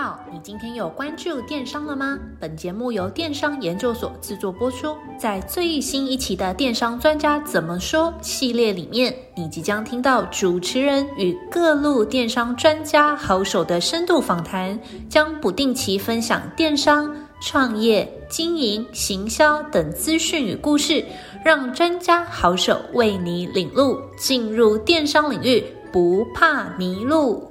好，你今天有关注电商了吗？本节目由电商研究所制作播出。在最新一期的《电商专家怎么说》系列里面，你即将听到主持人与各路电商专家好手的深度访谈，将不定期分享电商创业、经营、行销等资讯与故事，让专家好手为你领路，进入电商领域不怕迷路。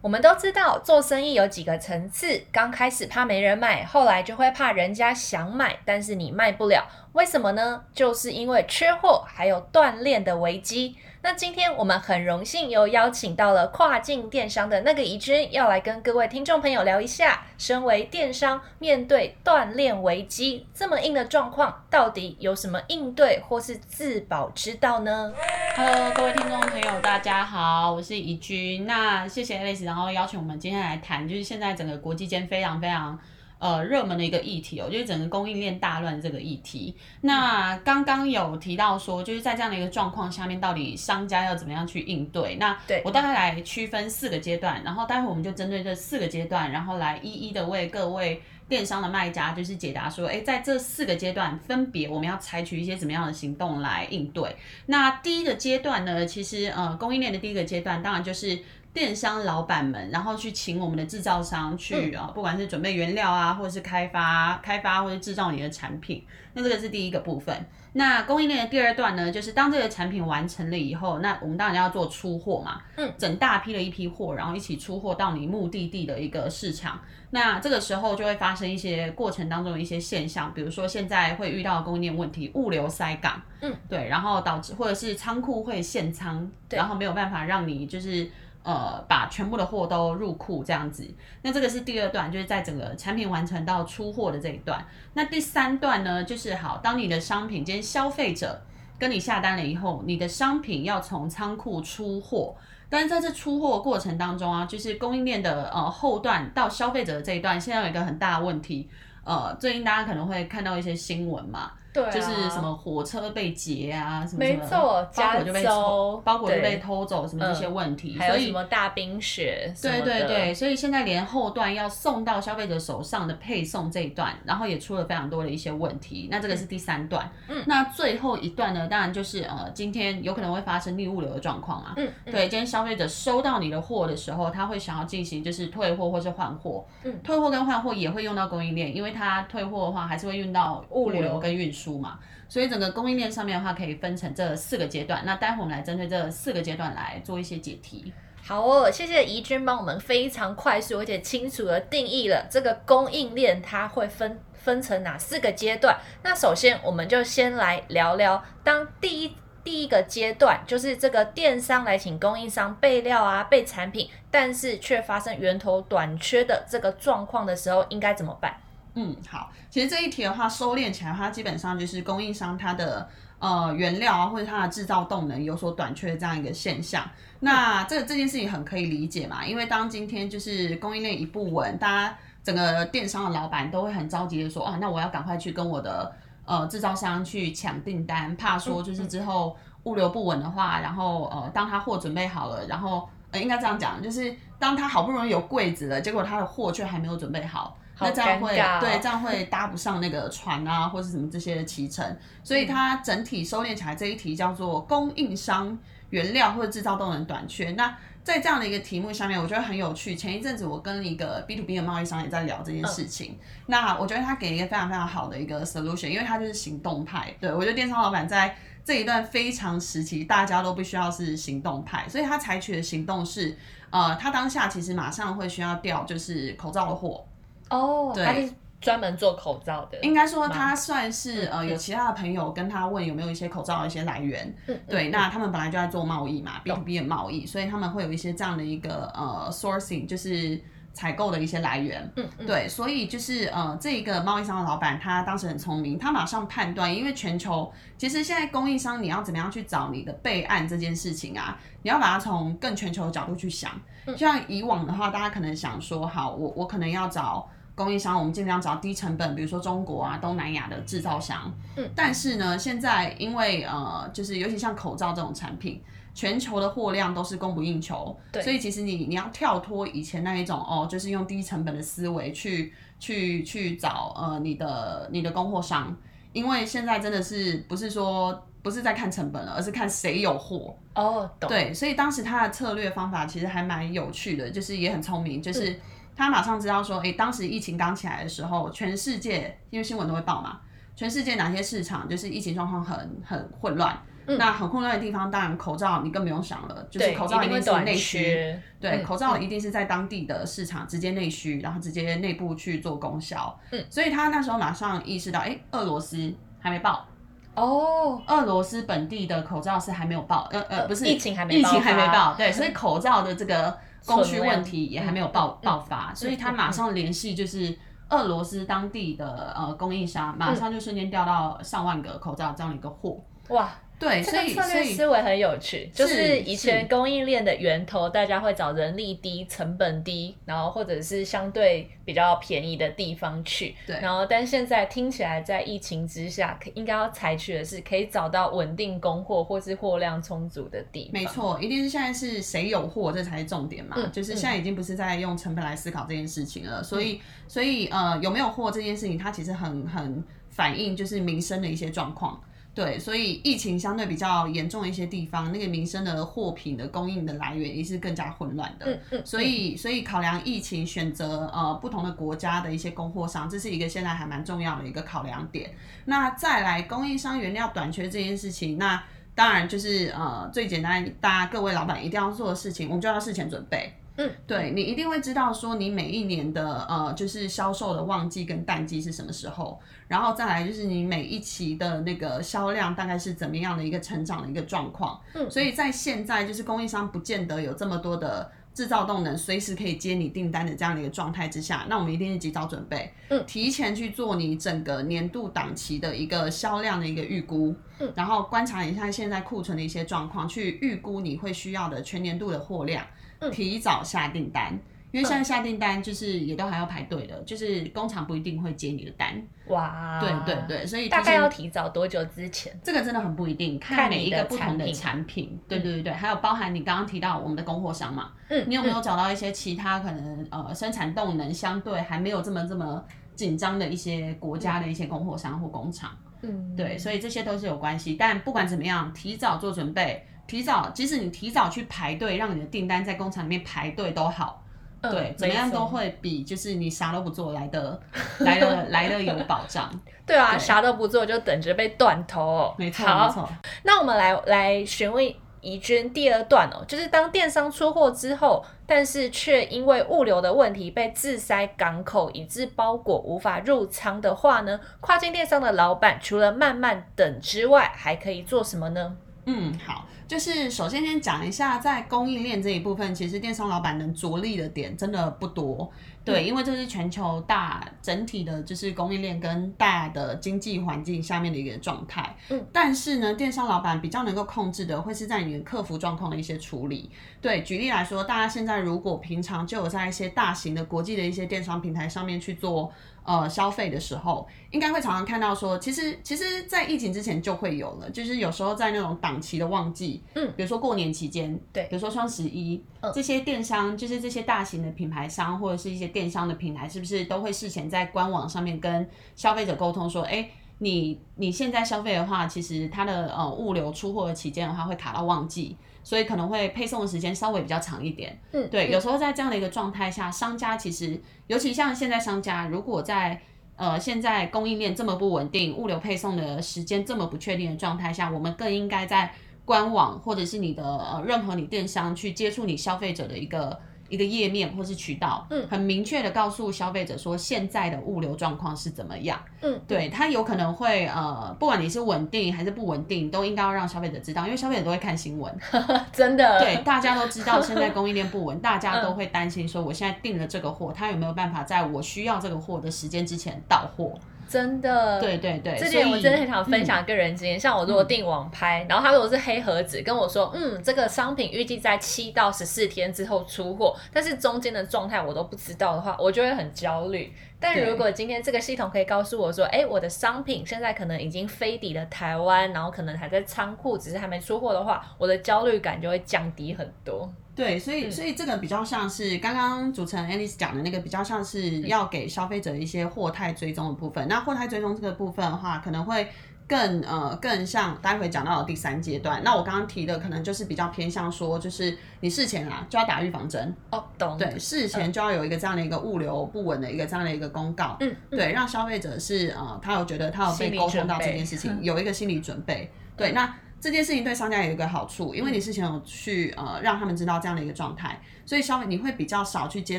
我们都知道，做生意有几个层次。刚开始怕没人买，后来就会怕人家想买，但是你卖不了。为什么呢？就是因为缺货，还有断链的危机。那今天我们很荣幸又邀请到了跨境电商的那个怡君，要来跟各位听众朋友聊一下，身为电商，面对断链危机这么硬的状况，到底有什么应对或是自保之道呢？Hello，各位听众朋友，大家好，我是怡君。那谢谢 Alice，然后邀请我们今天来谈，就是现在整个国际间非常非常。呃，热门的一个议题哦，就是整个供应链大乱这个议题。那刚刚有提到说，就是在这样的一个状况下面，到底商家要怎么样去应对？那我大概来区分四个阶段，然后待会我们就针对这四个阶段，然后来一一的为各位电商的卖家就是解答说，诶，在这四个阶段分别我们要采取一些怎么样的行动来应对？那第一个阶段呢，其实呃，供应链的第一个阶段，当然就是。电商老板们，然后去请我们的制造商去啊，不管是准备原料啊，或者是开发、开发或者制造你的产品，那这个是第一个部分。那供应链的第二段呢，就是当这个产品完成了以后，那我们当然要做出货嘛，嗯，整大批的一批货，然后一起出货到你目的地的一个市场。那这个时候就会发生一些过程当中的一些现象，比如说现在会遇到供应链问题，物流塞港，嗯，对，然后导致或者是仓库会限仓，然后没有办法让你就是。呃，把全部的货都入库这样子，那这个是第二段，就是在整个产品完成到出货的这一段。那第三段呢，就是好，当你的商品，今天消费者跟你下单了以后，你的商品要从仓库出货，但是在这出货过程当中啊，就是供应链的呃后段到消费者的这一段，现在有一个很大的问题，呃，最近大家可能会看到一些新闻嘛。对啊、就是什么火车被劫啊，什么什么，包裹就被偷，包裹就被偷走，什么这些问题，嗯、还有什么大冰雪，对对对，所以现在连后段要送到消费者手上的配送这一段，然后也出了非常多的一些问题。那这个是第三段，嗯，那最后一段呢，当然就是呃，今天有可能会发生逆物流的状况啊，嗯，对，今天消费者收到你的货的时候，他会想要进行就是退货或是换货，嗯，退货跟换货也会用到供应链，因为他退货的话还是会用到物流。跟运输。嘛，所以整个供应链上面的话，可以分成这四个阶段。那待会我们来针对这四个阶段来做一些解题。好哦，谢谢怡君帮我们非常快速而且清楚的定义了这个供应链，它会分分成哪四个阶段。那首先，我们就先来聊聊，当第一第一个阶段，就是这个电商来请供应商备料啊、备产品，但是却发生源头短缺的这个状况的时候，应该怎么办？嗯，好，其实这一题的话，收敛起来，它基本上就是供应商它的呃原料啊，或者它的制造动能有所短缺这样一个现象。那这这件事情很可以理解嘛，因为当今天就是供应链一不稳，大家整个电商的老板都会很着急的说啊，那我要赶快去跟我的呃制造商去抢订单，怕说就是之后物流不稳的话，然后呃当他货准备好了，然后呃应该这样讲，就是当他好不容易有柜子了，结果他的货却还没有准备好。那这样会对，这样会搭不上那个船啊，或是什么这些的期程，所以它整体收敛起来这一题叫做供应商原料或者制造动能短缺。那在这样的一个题目下面，我觉得很有趣。前一阵子我跟一个 B to B 的贸易商也在聊这件事情。嗯、那我觉得他给一个非常非常好的一个 solution，因为他就是行动派。对，我觉得电商老板在这一段非常时期，大家都必须要是行动派，所以他采取的行动是，呃，他当下其实马上会需要调就是口罩的货。哦，对，他是专门做口罩的。应该说他算是呃，有其他的朋友跟他问有没有一些口罩的一些来源。嗯，对，那他们本来就在做贸易嘛，B to B 的贸易，所以他们会有一些这样的一个呃 sourcing，就是采购的一些来源。嗯，对，所以就是呃，这一个贸易商的老板他当时很聪明，他马上判断，因为全球其实现在供应商你要怎么样去找你的备案这件事情啊，你要把它从更全球的角度去想。就像以往的话，大家可能想说，好，我我可能要找。供应商，我们尽量找低成本，比如说中国啊、东南亚的制造商。嗯，但是呢，现在因为呃，就是尤其像口罩这种产品，全球的货量都是供不应求，对，所以其实你你要跳脱以前那一种哦，就是用低成本的思维去去去找呃你的你的供货商，因为现在真的是不是说不是在看成本了，而是看谁有货。哦，懂，对，所以当时他的策略方法其实还蛮有趣的，就是也很聪明，就是他马上知道说，哎、欸，当时疫情刚起来的时候，全世界因为新闻都会报嘛，全世界哪些市场就是疫情状况很很混乱。嗯、那很混乱的地方，当然口罩你更不用想了，就是口罩一定是内需，对，嗯、口罩一定是在当地的市场直接内需，然后直接内部去做供销。嗯，所以他那时候马上意识到，哎、欸，俄罗斯还没爆哦，俄罗斯本地的口罩是还没有爆，呃呃，不是疫情还没疫情还没爆，对，所以口罩的这个供需问题也还没有爆爆发，所以他马上联系就是俄罗斯当地的呃供应商，马上就瞬间调到上万个口罩这样的一个货，哇。对，这个策略思维很有趣，就是以前供应链的源头，大家会找人力低、成本低，然后或者是相对比较便宜的地方去。对，然后但现在听起来，在疫情之下，可应该要采取的是可以找到稳定供货或是货量充足的地方。没错，一定是现在是谁有货，这才是重点嘛。嗯，就是现在已经不是在用成本来思考这件事情了。嗯，所以，所以呃，有没有货这件事情，它其实很很反映就是民生的一些状况。对，所以疫情相对比较严重的一些地方，那个民生的货品的供应的来源也是更加混乱的。嗯嗯。所以，所以考量疫情，选择呃不同的国家的一些供货商，这是一个现在还蛮重要的一个考量点。那再来，供应商原料短缺这件事情，那当然就是呃最简单，大家各位老板一定要做的事情，我们就要事前准备。嗯，对，你一定会知道说你每一年的呃，就是销售的旺季跟淡季是什么时候，然后再来就是你每一期的那个销量大概是怎么样的一个成长的一个状况。嗯，所以在现在就是供应商不见得有这么多的制造动能，随时可以接你订单的这样的一个状态之下，那我们一定是及早准备，嗯，提前去做你整个年度档期的一个销量的一个预估，嗯，然后观察一下现在库存的一些状况，去预估你会需要的全年度的货量。提早下订单，因为现在下订单就是也都还要排队的，就是工厂不一定会接你的单。哇，对对对，所以大概要提早多久之前？这个真的很不一定，看每一个不同的产品。对对对对，还有包含你刚刚提到我们的供货商嘛，嗯，你有没有找到一些其他可能呃生产动能相对还没有这么这么紧张的一些国家的一些供货商或工厂？嗯，对，所以这些都是有关系。但不管怎么样，提早做准备。提早，即使你提早去排队，让你的订单在工厂里面排队都好，嗯、对，怎么样都会比就是你啥都不做来的 来的来的有保障。对啊，对啥都不做就等着被断头哦。没错，没错。那我们来来询问怡君第二段哦，就是当电商出货之后，但是却因为物流的问题被滞塞港口，以致包裹无法入仓的话呢，跨境电商的老板除了慢慢等之外，还可以做什么呢？嗯，好。就是首先先讲一下，在供应链这一部分，其实电商老板能着力的点真的不多，对，因为这是全球大整体的，就是供应链跟大的经济环境下面的一个状态。嗯，但是呢，电商老板比较能够控制的，会是在你的客服状况的一些处理。对，举例来说，大家现在如果平常就有在一些大型的国际的一些电商平台上面去做。呃，消费的时候，应该会常常看到说，其实其实，在疫情之前就会有了，就是有时候在那种档期的旺季，嗯，比如说过年期间，对，比如说双十一，嗯，这些电商，就是这些大型的品牌商或者是一些电商的平台，是不是都会事前在官网上面跟消费者沟通说，哎，你你现在消费的话，其实它的呃物流出货的期间的话会卡到旺季。所以可能会配送的时间稍微比较长一点，嗯，对，有时候在这样的一个状态下，商家其实，尤其像现在商家，如果在呃现在供应链这么不稳定，物流配送的时间这么不确定的状态下，我们更应该在官网或者是你的呃任何你电商去接触你消费者的一个。一个页面或是渠道，嗯，很明确的告诉消费者说现在的物流状况是怎么样，嗯，对，它有可能会呃，不管你是稳定还是不稳定，都应该要让消费者知道，因为消费者都会看新闻，真的，对，大家都知道现在供应链不稳，大家都会担心说我现在订了这个货，它有没有办法在我需要这个货的时间之前到货。真的，对对对，这点我真的很想分享个人经验。嗯、像我如果订网拍，嗯、然后他如果是黑盒子跟我说，嗯，这个商品预计在七到十四天之后出货，但是中间的状态我都不知道的话，我就会很焦虑。但如果今天这个系统可以告诉我说，哎，我的商品现在可能已经飞抵了台湾，然后可能还在仓库，只是还没出货的话，我的焦虑感就会降低很多。对，所以所以这个比较像是刚刚主持人 Alice 讲的那个，比较像是要给消费者一些货态追踪的部分。那货态追踪这个部分的话，可能会。更呃更像待会讲到的第三阶段，那我刚刚提的可能就是比较偏向说，就是你事前啊就要打预防针哦，懂？对，事前就要有一个这样的一个物流不稳的一个这样的一个公告，嗯，对，让消费者是呃他有觉得他有被沟通到这件事情，有一个心理准备，对，那。这件事情对商家有一个好处，因为你事前有去呃让他们知道这样的一个状态，所以消费你会比较少去接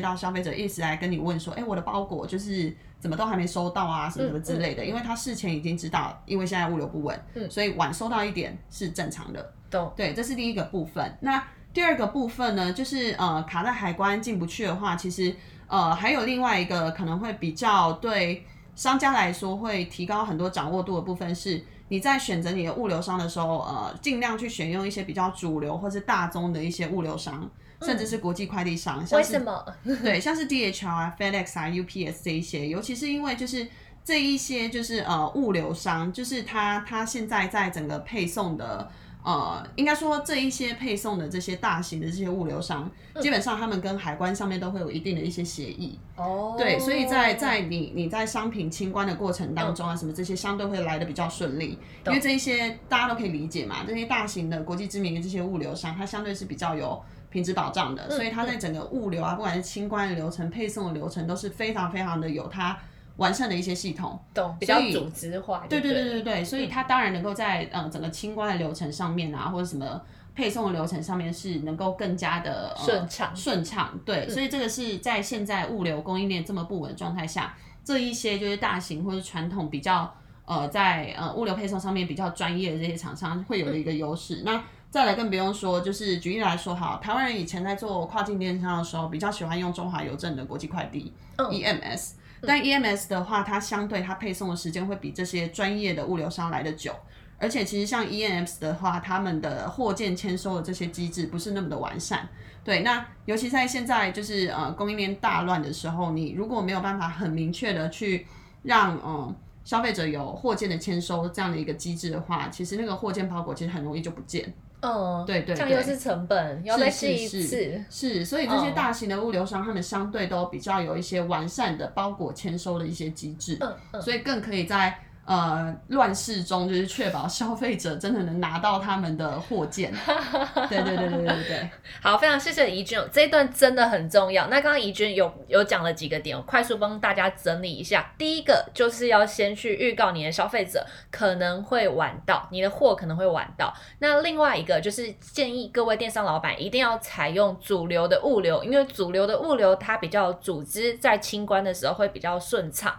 到消费者一直来跟你问说，哎，我的包裹就是怎么都还没收到啊，什么什么之类的，因为他事前已经知道，因为现在物流不稳，所以晚收到一点是正常的。对，这是第一个部分。那第二个部分呢，就是呃卡在海关进不去的话，其实呃还有另外一个可能会比较对商家来说会提高很多掌握度的部分是。你在选择你的物流商的时候，呃，尽量去选用一些比较主流或是大宗的一些物流商，嗯、甚至是国际快递商。像是为什么？对，像是 DHL 啊、FedEx 啊、UPS 这一些，尤其是因为就是这一些就是呃物流商，就是它它现在在整个配送的。呃，应该说这一些配送的这些大型的这些物流商，嗯、基本上他们跟海关上面都会有一定的一些协议。哦，对，所以在在你你在商品清关的过程当中啊，嗯、什么这些相对会来的比较顺利，嗯、因为这一些大家都可以理解嘛，这些大型的国际知名的这些物流商，它相对是比较有品质保障的，嗯、所以它在整个物流啊，不管是清关的流程、配送的流程，都是非常非常的有它。完善的一些系统，懂，比较组织化。对对对对对，所以它当然能够在呃整个清关的流程上面啊，或者什么配送的流程上面是能够更加的顺畅顺畅。对，所以这个是在现在物流供应链这么不稳的状态下，这一些就是大型或者传统比较呃在呃物流配送上面比较专业的这些厂商会有的一个优势。那再来更不用说，就是举例来说，好，台湾人以前在做跨境电商的时候，比较喜欢用中华邮政的国际快递 EMS。但 EMS 的话，它相对它配送的时间会比这些专业的物流商来得久，而且其实像 EMS 的话，他们的货件签收的这些机制不是那么的完善。对，那尤其在现在就是呃供应链大乱的时候，你如果没有办法很明确的去让嗯、消费者有货件的签收这样的一个机制的话，其实那个货件包裹其实很容易就不见。嗯，对对，这样又是成本，要再试一次。是，是，所以这些大型的物流商，他们相对都比较有一些完善的包裹签收的一些机制，嗯嗯，所以更可以在。呃，乱世中就是确保消费者真的能拿到他们的货件。对对对对对对。好，非常谢谢怡君，这一段真的很重要。那刚刚怡君有有讲了几个点，我快速帮大家整理一下。第一个就是要先去预告你的消费者可能会晚到，你的货可能会晚到。那另外一个就是建议各位电商老板一定要采用主流的物流，因为主流的物流它比较组织，在清关的时候会比较顺畅。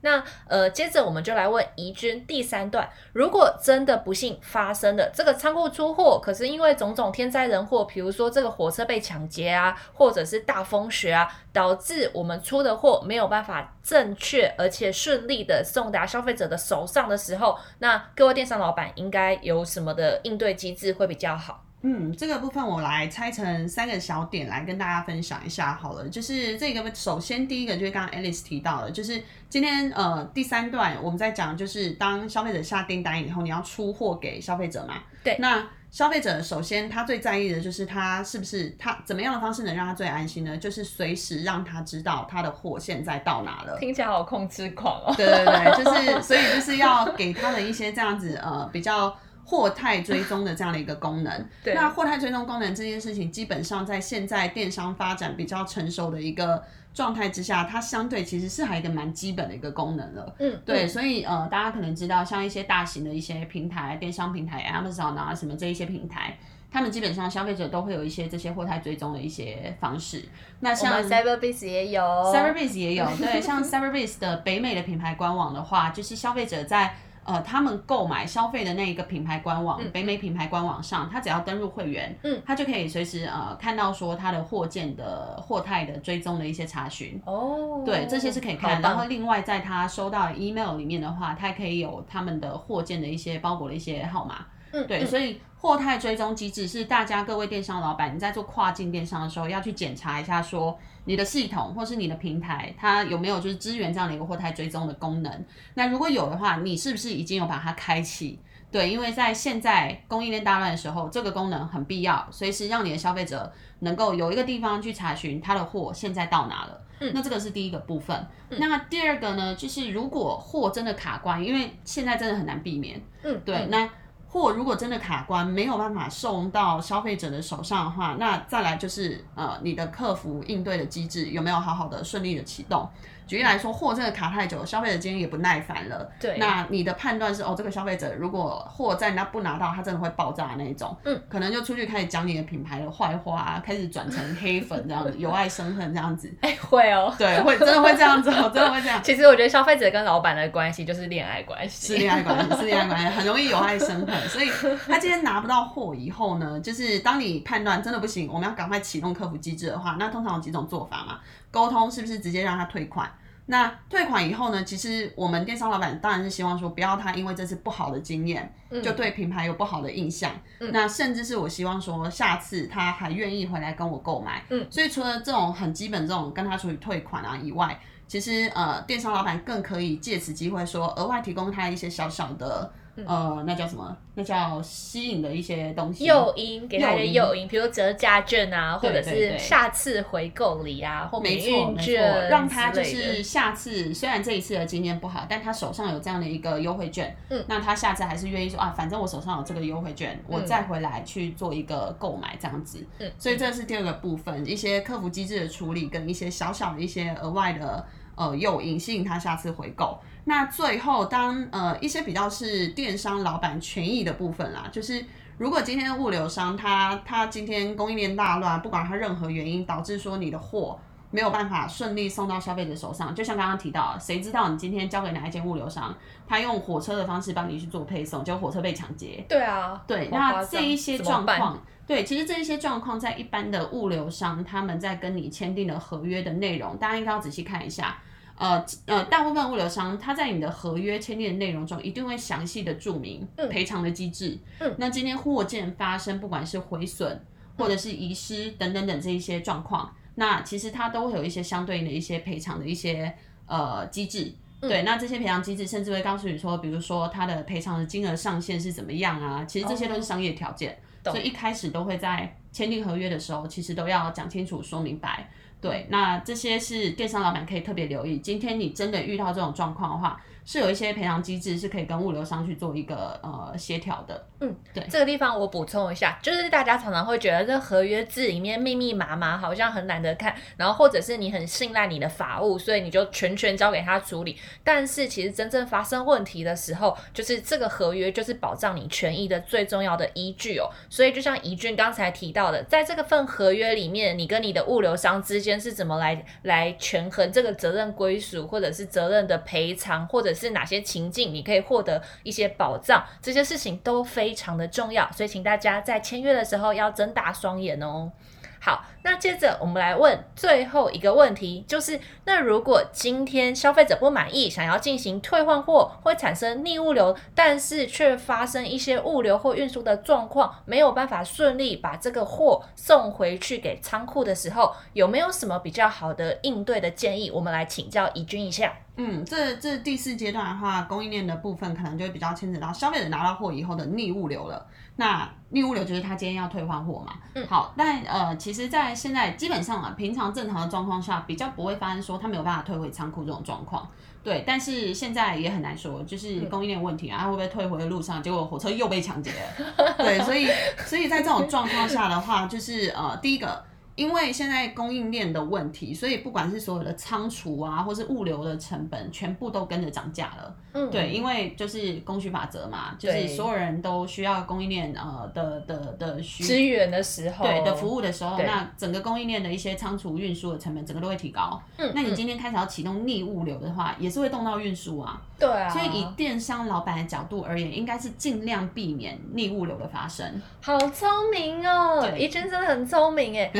那呃，接着我们就来问怡君第三段，如果真的不幸发生了这个仓库出货，可是因为种种天灾人祸，比如说这个火车被抢劫啊，或者是大风雪啊，导致我们出的货没有办法正确而且顺利的送达消费者的手上的时候，那各位电商老板应该有什么的应对机制会比较好？嗯，这个部分我来拆成三个小点来跟大家分享一下好了。就是这个，首先第一个就是刚刚 Alice 提到的，就是今天呃第三段我们在讲，就是当消费者下订单以后，你要出货给消费者嘛？对。那消费者首先他最在意的就是他是不是他怎么样的方式能让他最安心呢？就是随时让他知道他的货现在到哪了。听起来好控制狂哦。对对对，就是所以就是要给他的一些这样子呃比较。货态追踪的这样的一个功能，对那货态追踪功能这件事情，基本上在现在电商发展比较成熟的一个状态之下，它相对其实是还一个蛮基本的一个功能了。嗯，对，嗯、所以呃，大家可能知道，像一些大型的一些平台，电商平台，Amazon 啊什么这一些平台，他们基本上消费者都会有一些这些货态追踪的一些方式。那像 Cyberbiz 也有，Cyberbiz 也有，对，像 Cyberbiz 的北美的品牌官网的话，就是消费者在。呃，他们购买消费的那一个品牌官网，嗯、北美品牌官网上，他只要登入会员，嗯，他就可以随时呃看到说他的货件的货态的追踪的一些查询。哦，对，这些是可以看。棒然后另外在他收到 email 里面的话，他还可以有他们的货件的一些包裹的一些号码。嗯，对，嗯、所以货态追踪机制是大家各位电商老板，你在做跨境电商的时候要去检查一下，说你的系统或是你的平台，它有没有就是支援这样的一个货态追踪的功能。那如果有的话，你是不是已经有把它开启？对，因为在现在供应链大乱的时候，这个功能很必要，随时让你的消费者能够有一个地方去查询他的货现在到哪了。嗯，那这个是第一个部分。嗯，那第二个呢，就是如果货真的卡关，因为现在真的很难避免。嗯，对，嗯，那。货如果真的卡关，没有办法送到消费者的手上的话，那再来就是呃，你的客服应对的机制有没有好好的顺利的启动？举例来说，货真的卡太久，消费者今天也不耐烦了。对。那你的判断是哦，这个消费者如果货在那不拿到，他真的会爆炸的那一种。嗯。可能就出去开始讲你的品牌的坏话，开始转成黑粉这样子，由爱生恨这样子。哎、欸，会哦。对，会真的会这样子，真的会这样。其实我觉得消费者跟老板的关系就是恋爱关系。是恋爱关系，是恋爱关系，很容易由爱生恨。所以他今天拿不到货以后呢，就是当你判断真的不行，我们要赶快启动客服机制的话，那通常有几种做法嘛？沟通是不是直接让他退款？那退款以后呢？其实我们电商老板当然是希望说，不要他因为这次不好的经验，就对品牌有不好的印象。嗯、那甚至是我希望说，下次他还愿意回来跟我购买。嗯，所以除了这种很基本这种跟他处理退款啊以外，其实呃，电商老板更可以借此机会说，额外提供他一些小小的。呃，那叫什么？那叫吸引的一些东西，诱因，给他的诱因，比如折价券啊，或者是下次回购礼啊，或没错没错，让他就是下次虽然这一次的经验不好，但他手上有这样的一个优惠券，嗯，那他下次还是愿意说啊，反正我手上有这个优惠券，我再回来去做一个购买这样子，嗯，所以这是第二个部分，一些客服机制的处理跟一些小小的一些额外的。呃，诱因吸引他下次回购。那最后当，呃一些比较是电商老板权益的部分啦，就是如果今天物流商他他今天供应链大乱，不管他任何原因导致说你的货没有办法顺利送到消费者手上，就像刚刚提到，谁知道你今天交给哪一间物流商，他用火车的方式帮你去做配送，结果火车被抢劫。对啊，对，那这一些状况，对，其实这一些状况在一般的物流商他们在跟你签订的合约的内容，大家应该要仔细看一下。呃呃，大部分物流商他在你的合约签订的内容中一定会详细的注明赔偿的机制。嗯，那今天货件发生，不管是毁损或者是遗失等等等这一些状况，那其实它都会有一些相对应的一些赔偿的一些呃机制。对，那这些赔偿机制甚至会告诉你说，比如说它的赔偿的金额上限是怎么样啊？其实这些都是商业条件，所以一开始都会在签订合约的时候，其实都要讲清楚、说明白。对，那这些是电商老板可以特别留意。今天你真的遇到这种状况的话，是有一些赔偿机制是可以跟物流商去做一个呃协调的。嗯，对，这个地方我补充一下，就是大家常常会觉得这合约字里面密密麻麻，好像很难得看，然后或者是你很信赖你的法务，所以你就全权交给他处理。但是其实真正发生问题的时候，就是这个合约就是保障你权益的最重要的依据哦。所以就像怡俊刚才提到的，在这个份合约里面，你跟你的物流商之间是怎么来来权衡这个责任归属，或者是责任的赔偿，或者是哪些情境你可以获得一些保障，这些事情都非常的重要，所以请大家在签约的时候要睁大双眼哦。好，那接着我们来问最后一个问题，就是那如果今天消费者不满意，想要进行退换货，会产生逆物流，但是却发生一些物流或运输的状况，没有办法顺利把这个货送回去给仓库的时候，有没有什么比较好的应对的建议？我们来请教怡君一下。嗯，这这第四阶段的话，供应链的部分可能就会比较牵扯到消费者拿到货以后的逆物流了。那逆物流就是他今天要退换货嘛。嗯，好，但呃，其实，在现在基本上啊，平常正常的状况下，比较不会发生说他没有办法退回仓库这种状况。对，但是现在也很难说，就是供应链问题啊，会不会退回的路上，结果火车又被抢劫了？对，所以所以在这种状况下的话，就是呃，第一个。因为现在供应链的问题，所以不管是所有的仓储啊，或是物流的成本，全部都跟着涨价了。嗯，对，因为就是供需法则嘛，就是所有人都需要供应链呃的的的需支援的时候，对的服务的时候，那整个供应链的一些仓储运输的成本，整个都会提高。嗯，那你今天开始要启动逆物流的话，也是会动到运输啊。对啊，所以以电商老板的角度而言，应该是尽量避免逆物流的发生。好聪明哦，怡君真的很聪明哎。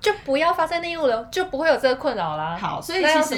就不要发生逆物流，就不会有这个困扰啦。好，所以其实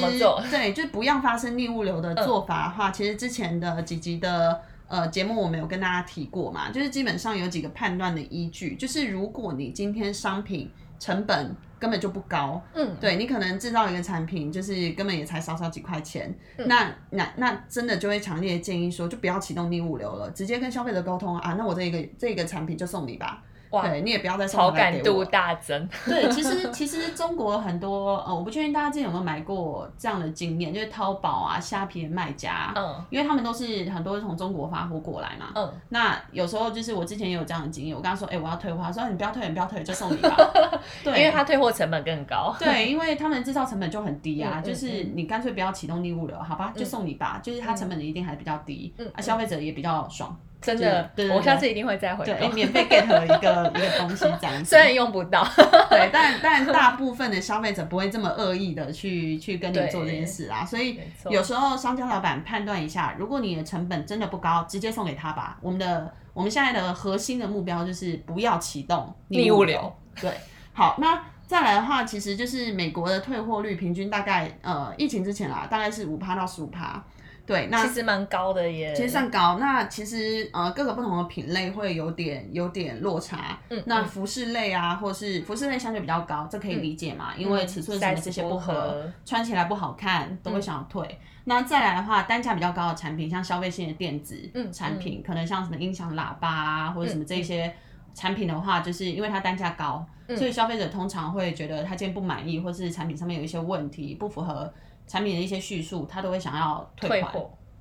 对，就不要发生逆物流的做法的话，嗯、其实之前的几集的呃节目我们有跟大家提过嘛，就是基本上有几个判断的依据，就是如果你今天商品成本根本就不高，嗯，对你可能制造一个产品就是根本也才少少几块钱，嗯、那那那真的就会强烈建议说，就不要启动逆物流了，直接跟消费者沟通啊，那我这一个这个产品就送你吧。哇对，你也不要再送好感度大增。对，其实其实中国很多呃，我不确定大家之前有没有买过这样的经验，就是淘宝啊、虾皮的卖家，嗯，因为他们都是很多是从中国发货过来嘛，嗯，那有时候就是我之前也有这样的经验，我跟他说，哎、欸，我要退货，他说你不要退，你不要退，就送你吧。对，因为他退货成本更高。对，因为他们制造成本就很低啊，嗯、就是你干脆不要启动逆物流，好吧，就送你吧，嗯、就是它成本一定还比较低，嗯，啊，消费者也比较爽。真的，对对对，我下次一定会再回。对，免费 get 一个一个东西这样子。虽然用不到，对，但但大部分的消费者不会这么恶意的去去跟你做这件事啊。所以有时候商家老板判断一下，如果你的成本真的不高，直接送给他吧。我们的我们现在的核心的目标就是不要启动逆物流。对，好，那再来的话，其实就是美国的退货率平均大概呃疫情之前啊，大概是五趴到十五趴。对，那其实蛮高的耶，其实算高。那其实呃，各个不同的品类会有点有点落差。嗯，那服饰类啊，或是服饰类相对比较高，这可以理解嘛？嗯、因为尺寸什么这些不合，嗯、穿起来不好看，都会想要退。嗯、那再来的话，单价比较高的产品，像消费性的电子产品，嗯嗯、可能像什么音响喇叭啊，或者什么这些产品的话，就是因为它单价高，嗯、所以消费者通常会觉得他今天不满意，或是产品上面有一些问题不符合。产品的一些叙述，他都会想要退款，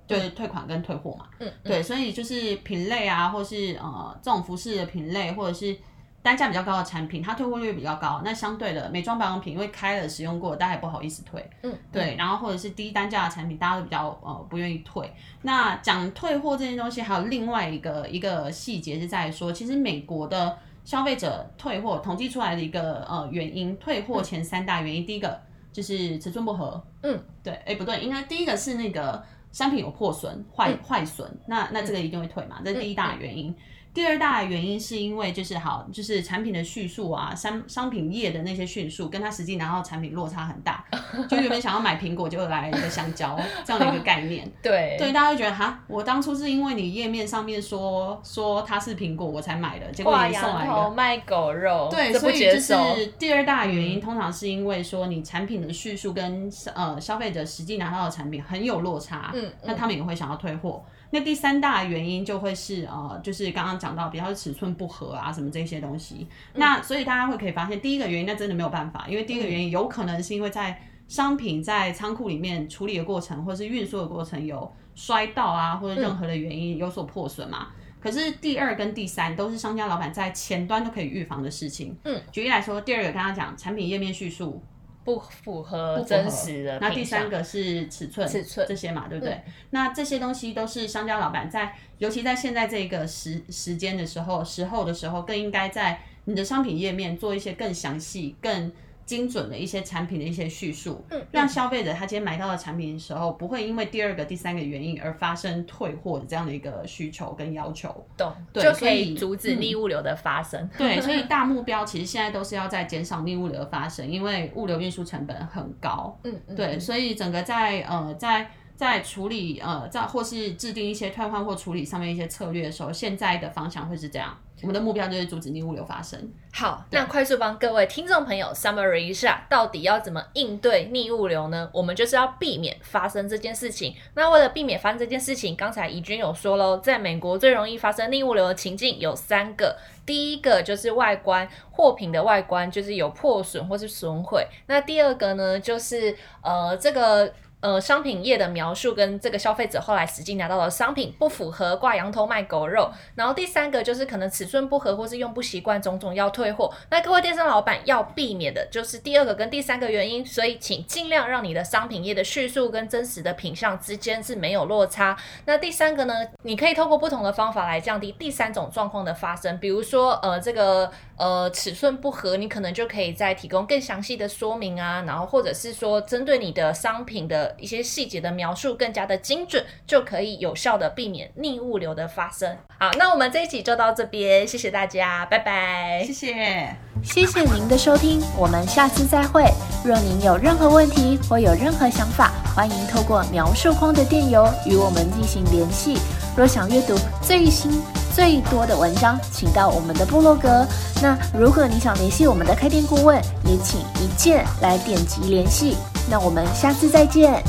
就是，退款跟退货嘛，嗯，对，所以就是品类啊，或是呃这种服饰的品类，或者是单价比较高的产品，它退货率比较高。那相对的美妆保养品，因为开了使用过，大家也不好意思退，嗯，对，然后或者是低单价的产品，大家都比较呃不愿意退。那讲退货这件东西，还有另外一个一个细节是在说，其实美国的消费者退货统计出来的一个呃原因，退货前三大原因，嗯、第一个。就是尺寸不合，嗯，对，哎、欸，不对，应该第一个是那个商品有破损、坏坏损，那那这个一定会退嘛，这是第一大原因。嗯嗯第二大原因是因为就是好，就是产品的叙述啊，商商品页的那些叙述，跟他实际拿到产品落差很大。就原本想要买苹果，就来一个香蕉这样的一个概念。对对，大家会觉得哈，我当初是因为你页面上面说说它是苹果，我才买的，结果你送来的卖狗肉。对，所以就是第二大原因，通常是因为说你产品的叙述跟呃消费者实际拿到的产品很有落差，嗯，那他们也会想要退货。那第三大原因就会是呃，就是刚刚讲到比较尺寸不合啊，什么这些东西。嗯、那所以大家会可以发现，第一个原因那真的没有办法，因为第一个原因有可能是因为在商品在仓库里面处理的过程，或者是运输的过程有摔到啊，或者任何的原因有所破损嘛。嗯、可是第二跟第三都是商家老板在前端都可以预防的事情。嗯，举例来说，第二个刚刚讲产品页面叙述。不符合真实的。那第三个是尺寸，尺寸这些嘛，对不对？嗯、那这些东西都是商家老板在，尤其在现在这个时时间的时候，时候的时候，更应该在你的商品页面做一些更详细、更。精准的一些产品的一些叙述，嗯，让消费者他今天买到的产品的时候，不会因为第二个、第三个原因而发生退货的这样的一个需求跟要求，懂？对，就可以阻止逆物流的发生。嗯、对，所以大目标其实现在都是要在减少逆物流的发生，因为物流运输成本很高。嗯嗯，对，所以整个在呃在在处理呃在或是制定一些退换或处理上面一些策略的时候，现在的方向会是这样。我们的目标就是阻止逆物流发生。好，那快速帮各位听众朋友 summary 一下，到底要怎么应对逆物流呢？我们就是要避免发生这件事情。那为了避免发生这件事情，刚才怡君有说喽，在美国最容易发生逆物流的情境有三个。第一个就是外观，货品的外观就是有破损或是损毁。那第二个呢，就是呃这个。呃，商品页的描述跟这个消费者后来实际拿到的商品不符合，挂羊头卖狗肉。然后第三个就是可能尺寸不合或是用不习惯，种种要退货。那各位电商老板要避免的就是第二个跟第三个原因，所以请尽量让你的商品页的叙述跟真实的品相之间是没有落差。那第三个呢，你可以透过不同的方法来降低第三种状况的发生，比如说呃这个。呃尺寸不合，你可能就可以再提供更详细的说明啊，然后或者是说针对你的商品的一些细节的描述更加的精准，就可以有效的避免逆物流的发生。好，那我们这一集就到这边，谢谢大家，拜拜，谢谢，谢谢您的收听，我们下次再会。若您有任何问题或有任何想法，欢迎透过描述框的电邮与我们进行联系。若想阅读最新最多的文章，请到我们的部落格。那如果你想联系我们的开店顾问，也请一键来点击联系。那我们下次再见。